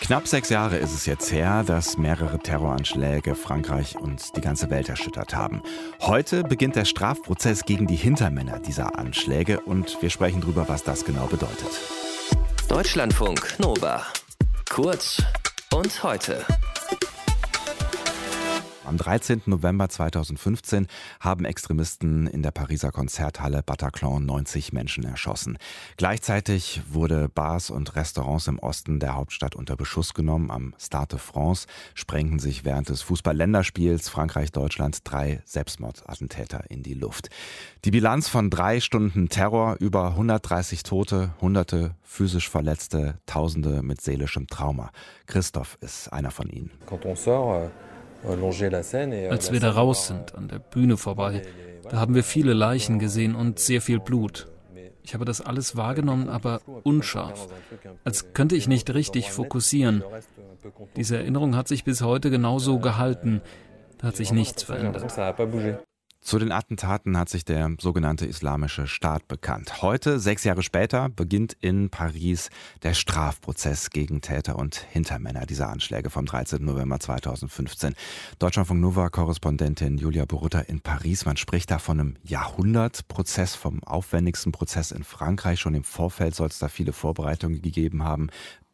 Knapp sechs Jahre ist es jetzt her, dass mehrere Terroranschläge Frankreich und die ganze Welt erschüttert haben. Heute beginnt der Strafprozess gegen die Hintermänner dieser Anschläge und wir sprechen darüber, was das genau bedeutet. Deutschlandfunk Nova. Kurz und heute. Am 13. November 2015 haben Extremisten in der Pariser Konzerthalle Bataclan 90 Menschen erschossen. Gleichzeitig wurde Bars und Restaurants im Osten der Hauptstadt unter Beschuss genommen. Am Stade de France sprengten sich während des Fußball-Länderspiels Frankreich-Deutschland drei Selbstmordattentäter in die Luft. Die Bilanz von drei Stunden Terror, über 130 Tote, Hunderte physisch Verletzte, Tausende mit seelischem Trauma. Christoph ist einer von ihnen. Quand on sort, euh, als wir da raus sind, an der Bühne vorbei, da haben wir viele Leichen gesehen und sehr viel Blut. Ich habe das alles wahrgenommen, aber unscharf, als könnte ich nicht richtig fokussieren. Diese Erinnerung hat sich bis heute genauso gehalten. Da hat sich nichts verändert. Zu den Attentaten hat sich der sogenannte Islamische Staat bekannt. Heute, sechs Jahre später, beginnt in Paris der Strafprozess gegen Täter und Hintermänner dieser Anschläge vom 13. November 2015. Deutschlandfunk Nova-Korrespondentin Julia Borutta in Paris. Man spricht da von einem Jahrhundertprozess, vom aufwendigsten Prozess in Frankreich. Schon im Vorfeld soll es da viele Vorbereitungen gegeben haben.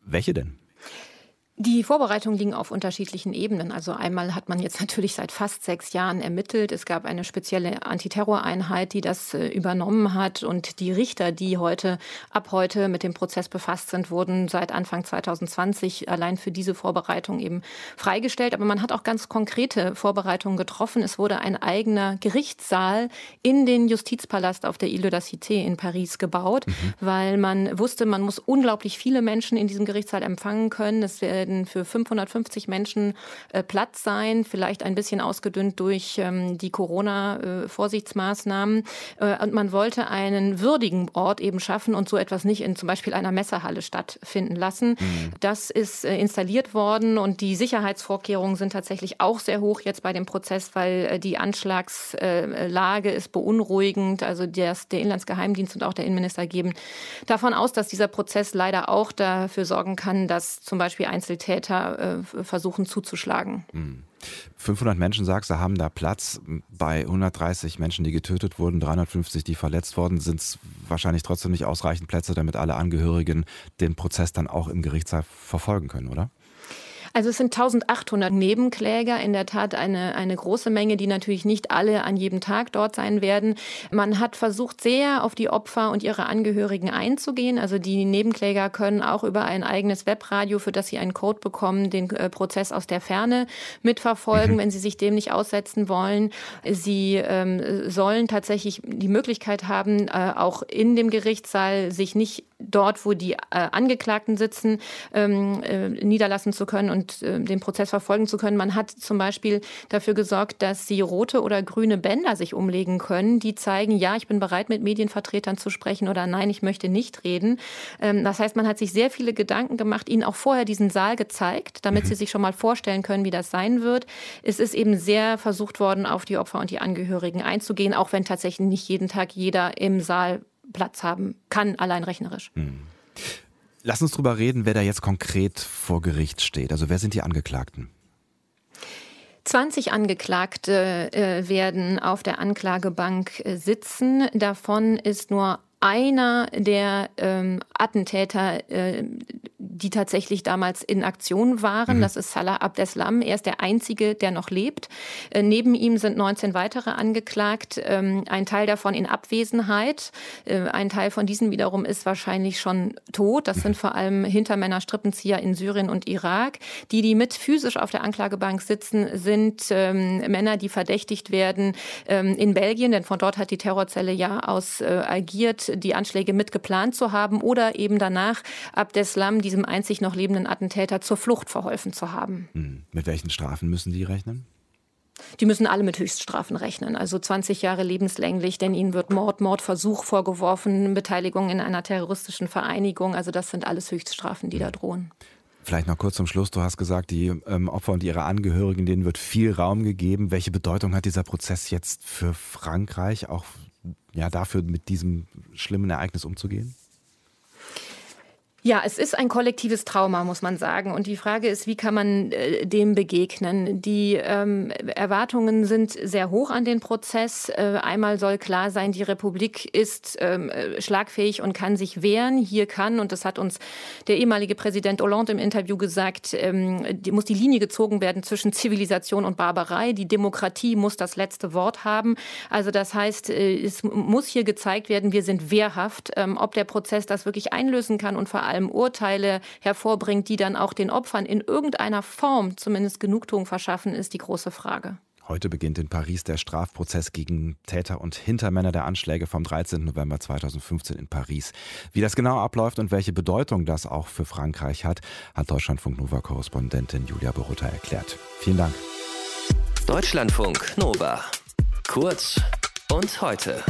Welche denn? Die Vorbereitungen liegen auf unterschiedlichen Ebenen. Also einmal hat man jetzt natürlich seit fast sechs Jahren ermittelt. Es gab eine spezielle Antiterroreinheit, die das äh, übernommen hat. Und die Richter, die heute, ab heute mit dem Prozess befasst sind, wurden seit Anfang 2020 allein für diese Vorbereitung eben freigestellt. Aber man hat auch ganz konkrete Vorbereitungen getroffen. Es wurde ein eigener Gerichtssaal in den Justizpalast auf der Ile de la Cité in Paris gebaut, mhm. weil man wusste, man muss unglaublich viele Menschen in diesem Gerichtssaal empfangen können. Es werden für 550 Menschen äh, Platz sein, vielleicht ein bisschen ausgedünnt durch ähm, die Corona-Vorsichtsmaßnahmen. Äh, und man wollte einen würdigen Ort eben schaffen und so etwas nicht in zum Beispiel einer Messerhalle stattfinden lassen. Mhm. Das ist äh, installiert worden und die Sicherheitsvorkehrungen sind tatsächlich auch sehr hoch jetzt bei dem Prozess, weil die Anschlagslage ist beunruhigend. Also der, der Inlandsgeheimdienst und auch der Innenminister geben davon aus, dass dieser Prozess leider auch dafür sorgen kann, dass zum Beispiel Einzel Einzeltäter äh, versuchen zuzuschlagen. 500 hm. Menschen, sagst du, haben da Platz. Bei 130 Menschen, die getötet wurden, 350, die verletzt wurden, sind es wahrscheinlich trotzdem nicht ausreichend Plätze, damit alle Angehörigen den Prozess dann auch im Gerichtssaal verfolgen können, oder? Also es sind 1800 Nebenkläger, in der Tat eine, eine große Menge, die natürlich nicht alle an jedem Tag dort sein werden. Man hat versucht, sehr auf die Opfer und ihre Angehörigen einzugehen. Also die Nebenkläger können auch über ein eigenes Webradio, für das sie einen Code bekommen, den äh, Prozess aus der Ferne mitverfolgen, mhm. wenn sie sich dem nicht aussetzen wollen. Sie ähm, sollen tatsächlich die Möglichkeit haben, äh, auch in dem Gerichtssaal sich nicht dort, wo die äh, Angeklagten sitzen, ähm, äh, niederlassen zu können und äh, den Prozess verfolgen zu können. Man hat zum Beispiel dafür gesorgt, dass sie rote oder grüne Bänder sich umlegen können, die zeigen, ja, ich bin bereit, mit Medienvertretern zu sprechen oder nein, ich möchte nicht reden. Ähm, das heißt, man hat sich sehr viele Gedanken gemacht, ihnen auch vorher diesen Saal gezeigt, damit mhm. sie sich schon mal vorstellen können, wie das sein wird. Es ist eben sehr versucht worden, auf die Opfer und die Angehörigen einzugehen, auch wenn tatsächlich nicht jeden Tag jeder im Saal Platz haben kann, allein rechnerisch. Hm. Lass uns drüber reden, wer da jetzt konkret vor Gericht steht. Also wer sind die Angeklagten? 20 Angeklagte äh, werden auf der Anklagebank äh, sitzen. Davon ist nur einer der ähm, Attentäter, äh, die tatsächlich damals in Aktion waren. Mhm. Das ist Salah Abdeslam. Er ist der Einzige, der noch lebt. Äh, neben ihm sind 19 weitere angeklagt. Ähm, ein Teil davon in Abwesenheit. Äh, ein Teil von diesen wiederum ist wahrscheinlich schon tot. Das sind vor allem Hintermänner, Strippenzieher in Syrien und Irak. Die, die mit physisch auf der Anklagebank sitzen, sind ähm, Männer, die verdächtigt werden ähm, in Belgien, denn von dort hat die Terrorzelle ja aus äh, agiert die Anschläge mitgeplant zu haben oder eben danach Abdeslam, diesem einzig noch lebenden Attentäter, zur Flucht verholfen zu haben. Hm. Mit welchen Strafen müssen die rechnen? Die müssen alle mit Höchststrafen rechnen, also 20 Jahre lebenslänglich, denn ihnen wird Mord, Mordversuch vorgeworfen, Beteiligung in einer terroristischen Vereinigung. Also das sind alles Höchststrafen, die da drohen. Vielleicht noch kurz zum Schluss. Du hast gesagt, die ähm, Opfer und ihre Angehörigen, denen wird viel Raum gegeben. Welche Bedeutung hat dieser Prozess jetzt für Frankreich, auch ja, dafür mit diesem schlimmen Ereignis umzugehen? Ja, es ist ein kollektives Trauma, muss man sagen. Und die Frage ist, wie kann man äh, dem begegnen? Die ähm, Erwartungen sind sehr hoch an den Prozess. Äh, einmal soll klar sein, die Republik ist ähm, äh, schlagfähig und kann sich wehren. Hier kann, und das hat uns der ehemalige Präsident Hollande im Interview gesagt, ähm, die, muss die Linie gezogen werden zwischen Zivilisation und Barbarei. Die Demokratie muss das letzte Wort haben. Also das heißt, äh, es muss hier gezeigt werden, wir sind wehrhaft. Ähm, ob der Prozess das wirklich einlösen kann und vor allem allem Urteile hervorbringt, die dann auch den Opfern in irgendeiner Form zumindest Genugtuung verschaffen, ist die große Frage. Heute beginnt in Paris der Strafprozess gegen Täter und Hintermänner der Anschläge vom 13. November 2015 in Paris. Wie das genau abläuft und welche Bedeutung das auch für Frankreich hat, hat Deutschlandfunk Nova-Korrespondentin Julia Borutta erklärt. Vielen Dank. Deutschlandfunk Nova. Kurz und heute.